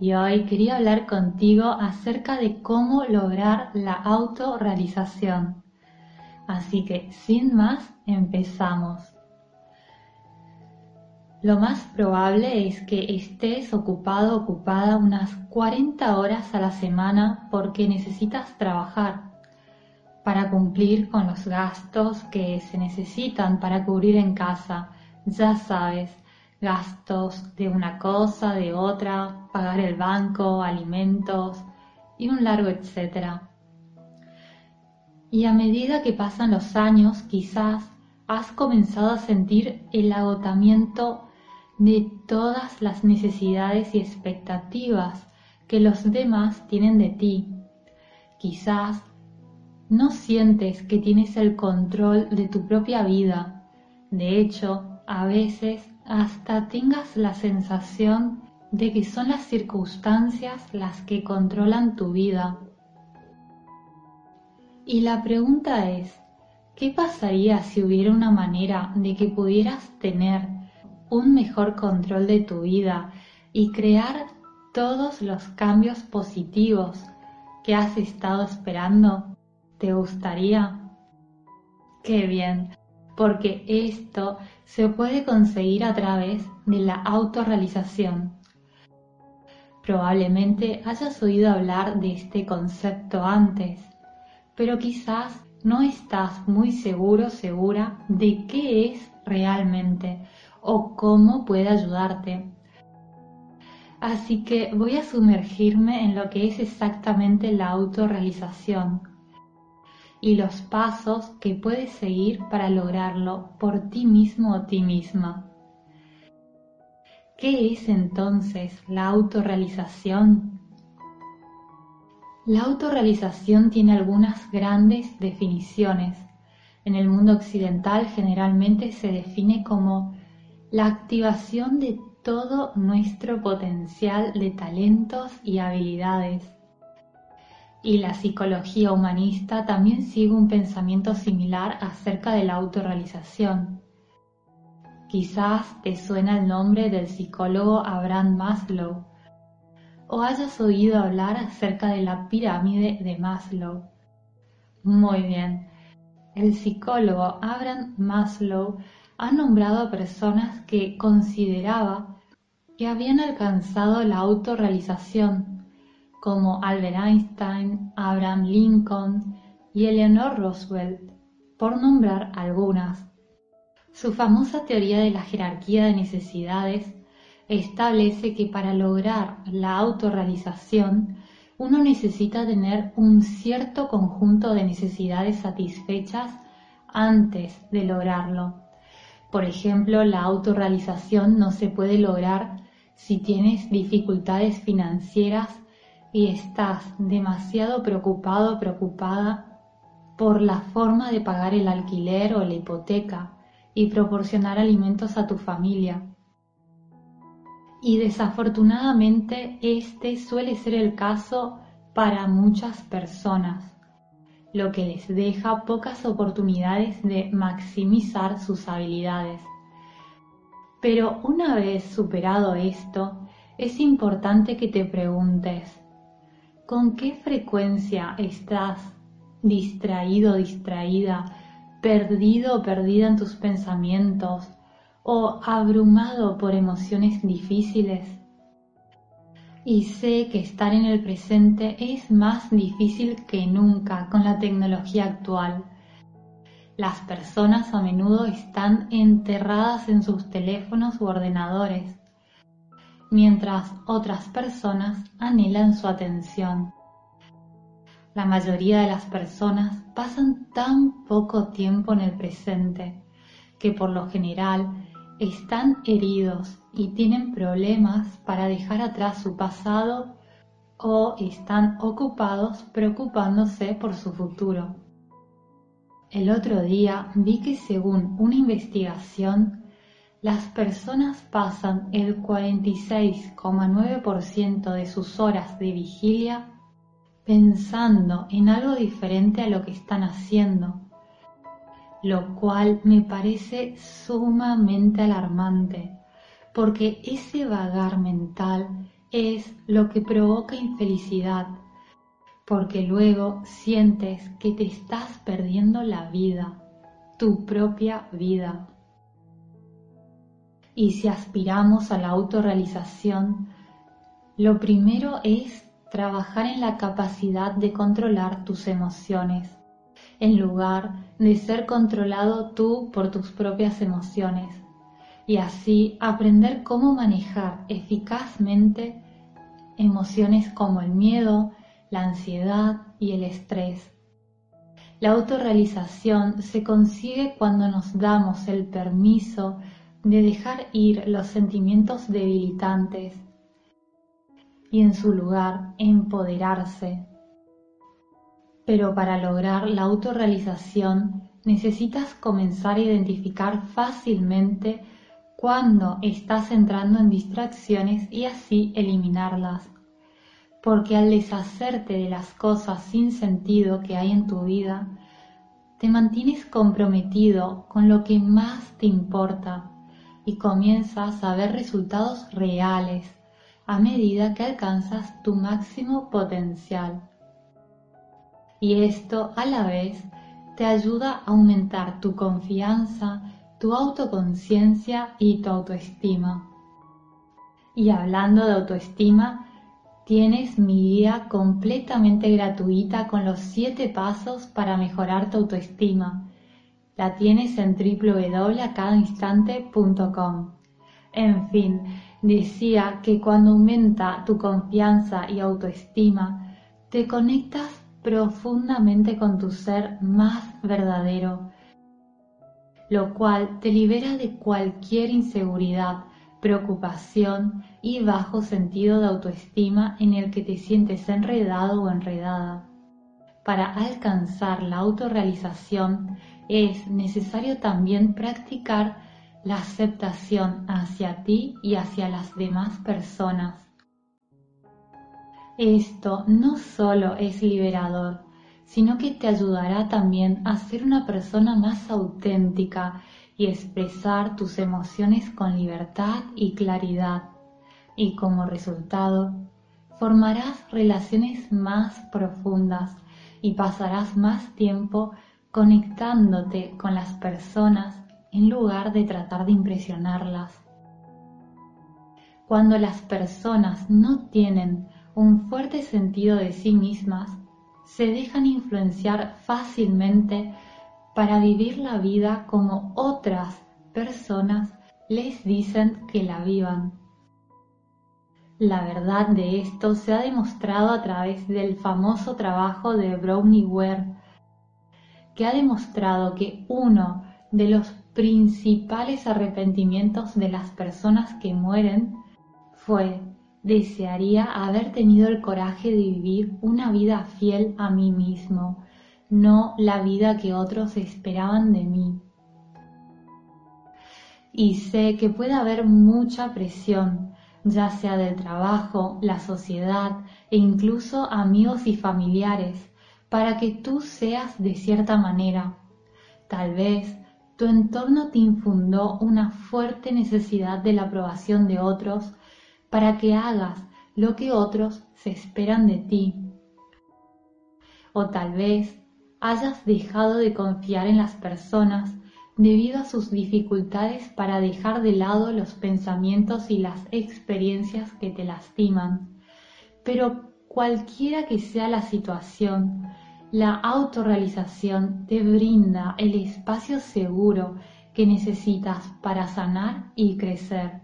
y hoy quería hablar contigo acerca de cómo lograr la autorrealización. Así que sin más, empezamos. Lo más probable es que estés ocupado ocupada unas 40 horas a la semana porque necesitas trabajar para cumplir con los gastos que se necesitan para cubrir en casa. Ya sabes, gastos de una cosa, de otra, pagar el banco, alimentos y un largo etcétera. Y a medida que pasan los años, quizás has comenzado a sentir el agotamiento de todas las necesidades y expectativas que los demás tienen de ti. Quizás no sientes que tienes el control de tu propia vida. De hecho, a veces hasta tengas la sensación de que son las circunstancias las que controlan tu vida. Y la pregunta es, ¿qué pasaría si hubiera una manera de que pudieras tener un mejor control de tu vida y crear todos los cambios positivos que has estado esperando? ¿Te gustaría? Qué bien porque esto se puede conseguir a través de la autorrealización. Probablemente hayas oído hablar de este concepto antes, pero quizás no estás muy seguro segura de qué es realmente o cómo puede ayudarte. Así que voy a sumergirme en lo que es exactamente la autorrealización y los pasos que puedes seguir para lograrlo por ti mismo o ti misma. ¿Qué es entonces la autorrealización? La autorrealización tiene algunas grandes definiciones. En el mundo occidental generalmente se define como la activación de todo nuestro potencial de talentos y habilidades y la psicología humanista también sigue un pensamiento similar acerca de la autorrealización. Quizás te suena el nombre del psicólogo Abraham Maslow o hayas oído hablar acerca de la pirámide de Maslow. Muy bien, el psicólogo Abraham Maslow ha nombrado a personas que consideraba que habían alcanzado la autorrealización como Albert Einstein, Abraham Lincoln y Eleanor Roosevelt, por nombrar algunas. Su famosa teoría de la jerarquía de necesidades establece que para lograr la autorrealización uno necesita tener un cierto conjunto de necesidades satisfechas antes de lograrlo. Por ejemplo, la autorrealización no se puede lograr si tienes dificultades financieras y estás demasiado preocupado preocupada por la forma de pagar el alquiler o la hipoteca y proporcionar alimentos a tu familia. Y desafortunadamente este suele ser el caso para muchas personas, lo que les deja pocas oportunidades de maximizar sus habilidades. Pero una vez superado esto, es importante que te preguntes, ¿Con qué frecuencia estás distraído, distraída, perdido perdida en tus pensamientos o abrumado por emociones difíciles? Y sé que estar en el presente es más difícil que nunca con la tecnología actual. Las personas a menudo están enterradas en sus teléfonos u ordenadores mientras otras personas anhelan su atención. La mayoría de las personas pasan tan poco tiempo en el presente que por lo general están heridos y tienen problemas para dejar atrás su pasado o están ocupados preocupándose por su futuro. El otro día vi que según una investigación, las personas pasan el 46,9% de sus horas de vigilia pensando en algo diferente a lo que están haciendo, lo cual me parece sumamente alarmante, porque ese vagar mental es lo que provoca infelicidad, porque luego sientes que te estás perdiendo la vida, tu propia vida. Y si aspiramos a la autorrealización, lo primero es trabajar en la capacidad de controlar tus emociones, en lugar de ser controlado tú por tus propias emociones, y así aprender cómo manejar eficazmente emociones como el miedo, la ansiedad y el estrés. La autorrealización se consigue cuando nos damos el permiso de dejar ir los sentimientos debilitantes y en su lugar empoderarse. Pero para lograr la autorrealización necesitas comenzar a identificar fácilmente cuando estás entrando en distracciones y así eliminarlas. Porque al deshacerte de las cosas sin sentido que hay en tu vida, te mantienes comprometido con lo que más te importa y comienzas a ver resultados reales a medida que alcanzas tu máximo potencial. Y esto a la vez te ayuda a aumentar tu confianza, tu autoconciencia y tu autoestima. Y hablando de autoestima, tienes mi guía completamente gratuita con los 7 pasos para mejorar tu autoestima. La tienes en www.acadainstante.com. En fin, decía que cuando aumenta tu confianza y autoestima, te conectas profundamente con tu ser más verdadero, lo cual te libera de cualquier inseguridad, preocupación y bajo sentido de autoestima en el que te sientes enredado o enredada. Para alcanzar la autorrealización es necesario también practicar la aceptación hacia ti y hacia las demás personas. Esto no solo es liberador, sino que te ayudará también a ser una persona más auténtica y expresar tus emociones con libertad y claridad. Y como resultado, formarás relaciones más profundas y pasarás más tiempo conectándote con las personas en lugar de tratar de impresionarlas. Cuando las personas no tienen un fuerte sentido de sí mismas, se dejan influenciar fácilmente para vivir la vida como otras personas les dicen que la vivan. La verdad de esto se ha demostrado a través del famoso trabajo de Brownie Ware, que ha demostrado que uno de los principales arrepentimientos de las personas que mueren fue desearía haber tenido el coraje de vivir una vida fiel a mí mismo, no la vida que otros esperaban de mí. Y sé que puede haber mucha presión, ya sea del trabajo, la sociedad e incluso amigos y familiares, para que tú seas de cierta manera. Tal vez tu entorno te infundó una fuerte necesidad de la aprobación de otros para que hagas lo que otros se esperan de ti. O tal vez hayas dejado de confiar en las personas debido a sus dificultades para dejar de lado los pensamientos y las experiencias que te lastiman. Pero cualquiera que sea la situación, la autorrealización te brinda el espacio seguro que necesitas para sanar y crecer.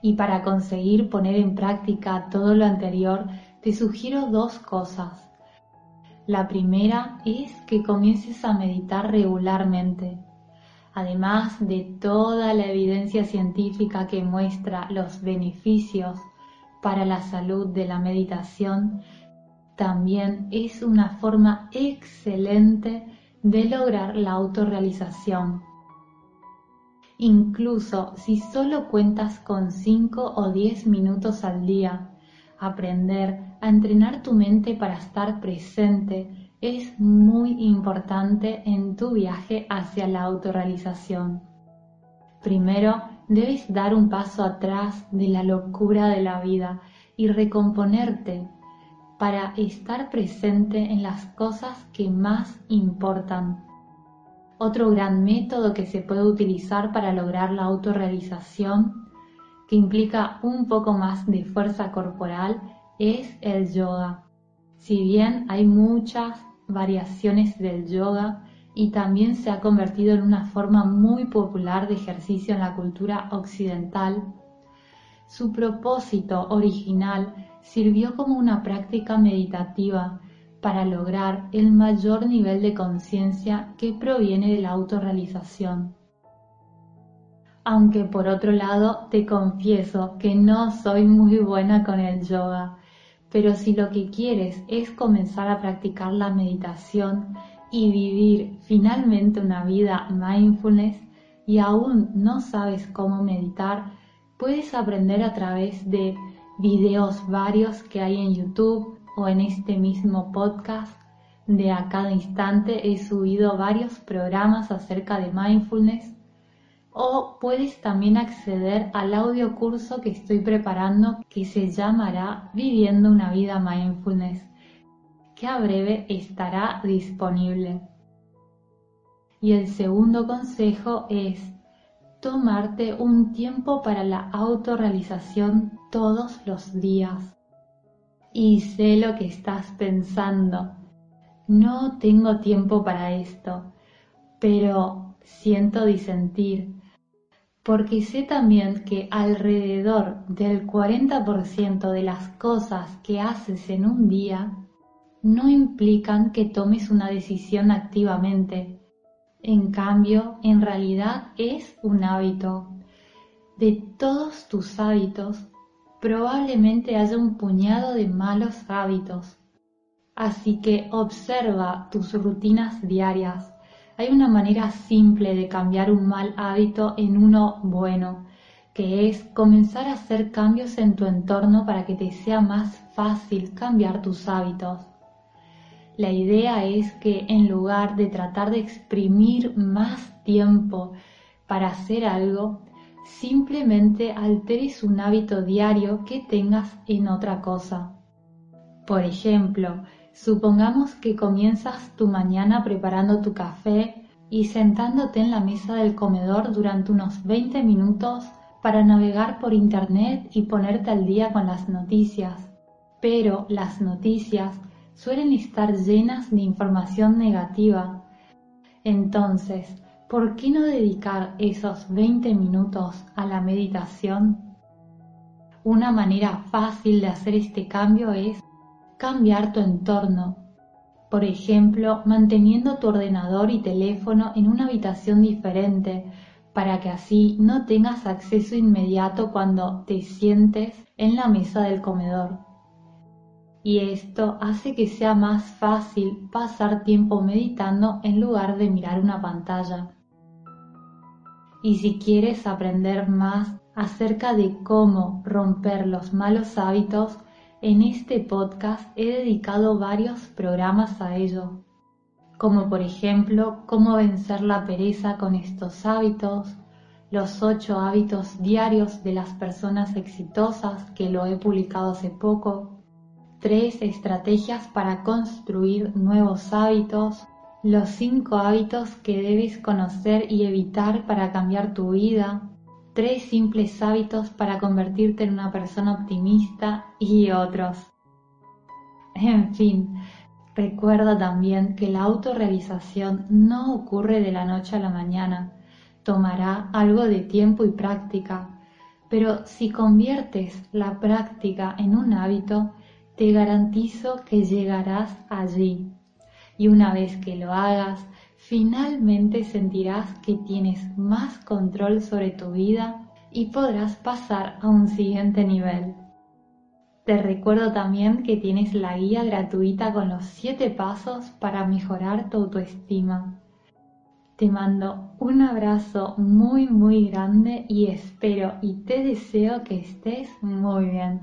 Y para conseguir poner en práctica todo lo anterior, te sugiero dos cosas. La primera es que comiences a meditar regularmente. Además de toda la evidencia científica que muestra los beneficios para la salud de la meditación, también es una forma excelente de lograr la autorrealización. Incluso si solo cuentas con 5 o 10 minutos al día, aprender a entrenar tu mente para estar presente es muy importante en tu viaje hacia la autorrealización. Primero, debes dar un paso atrás de la locura de la vida y recomponerte para estar presente en las cosas que más importan. Otro gran método que se puede utilizar para lograr la autorrealización, que implica un poco más de fuerza corporal, es el yoga. Si bien hay muchas variaciones del yoga y también se ha convertido en una forma muy popular de ejercicio en la cultura occidental, su propósito original sirvió como una práctica meditativa para lograr el mayor nivel de conciencia que proviene de la autorrealización. Aunque por otro lado te confieso que no soy muy buena con el yoga, pero si lo que quieres es comenzar a practicar la meditación y vivir finalmente una vida mindfulness y aún no sabes cómo meditar, puedes aprender a través de videos varios que hay en YouTube o en este mismo podcast. De a cada instante he subido varios programas acerca de mindfulness o puedes también acceder al audio curso que estoy preparando que se llamará Viviendo una vida mindfulness, que a breve estará disponible. Y el segundo consejo es tomarte un tiempo para la autorrealización todos los días. Y sé lo que estás pensando. No tengo tiempo para esto, pero siento disentir, porque sé también que alrededor del 40% de las cosas que haces en un día no implican que tomes una decisión activamente, en cambio, en realidad es un hábito. De todos tus hábitos, probablemente haya un puñado de malos hábitos. Así que observa tus rutinas diarias. Hay una manera simple de cambiar un mal hábito en uno bueno, que es comenzar a hacer cambios en tu entorno para que te sea más fácil cambiar tus hábitos. La idea es que en lugar de tratar de exprimir más tiempo para hacer algo, simplemente alteres un hábito diario que tengas en otra cosa. Por ejemplo, supongamos que comienzas tu mañana preparando tu café y sentándote en la mesa del comedor durante unos 20 minutos para navegar por internet y ponerte al día con las noticias. Pero las noticias suelen estar llenas de información negativa. Entonces, ¿por qué no dedicar esos 20 minutos a la meditación? Una manera fácil de hacer este cambio es cambiar tu entorno. Por ejemplo, manteniendo tu ordenador y teléfono en una habitación diferente para que así no tengas acceso inmediato cuando te sientes en la mesa del comedor y esto hace que sea más fácil pasar tiempo meditando en lugar de mirar una pantalla. Y si quieres aprender más acerca de cómo romper los malos hábitos, en este podcast he dedicado varios programas a ello, como por ejemplo cómo vencer la pereza con estos hábitos, los ocho hábitos diarios de las personas exitosas que lo he publicado hace poco, tres estrategias para construir nuevos hábitos, los cinco hábitos que debes conocer y evitar para cambiar tu vida, tres simples hábitos para convertirte en una persona optimista y otros. En fin, recuerda también que la autorrealización no ocurre de la noche a la mañana, tomará algo de tiempo y práctica, pero si conviertes la práctica en un hábito, te garantizo que llegarás allí. Y una vez que lo hagas, finalmente sentirás que tienes más control sobre tu vida y podrás pasar a un siguiente nivel. Te recuerdo también que tienes la guía gratuita con los 7 pasos para mejorar tu autoestima. Te mando un abrazo muy muy grande y espero y te deseo que estés muy bien.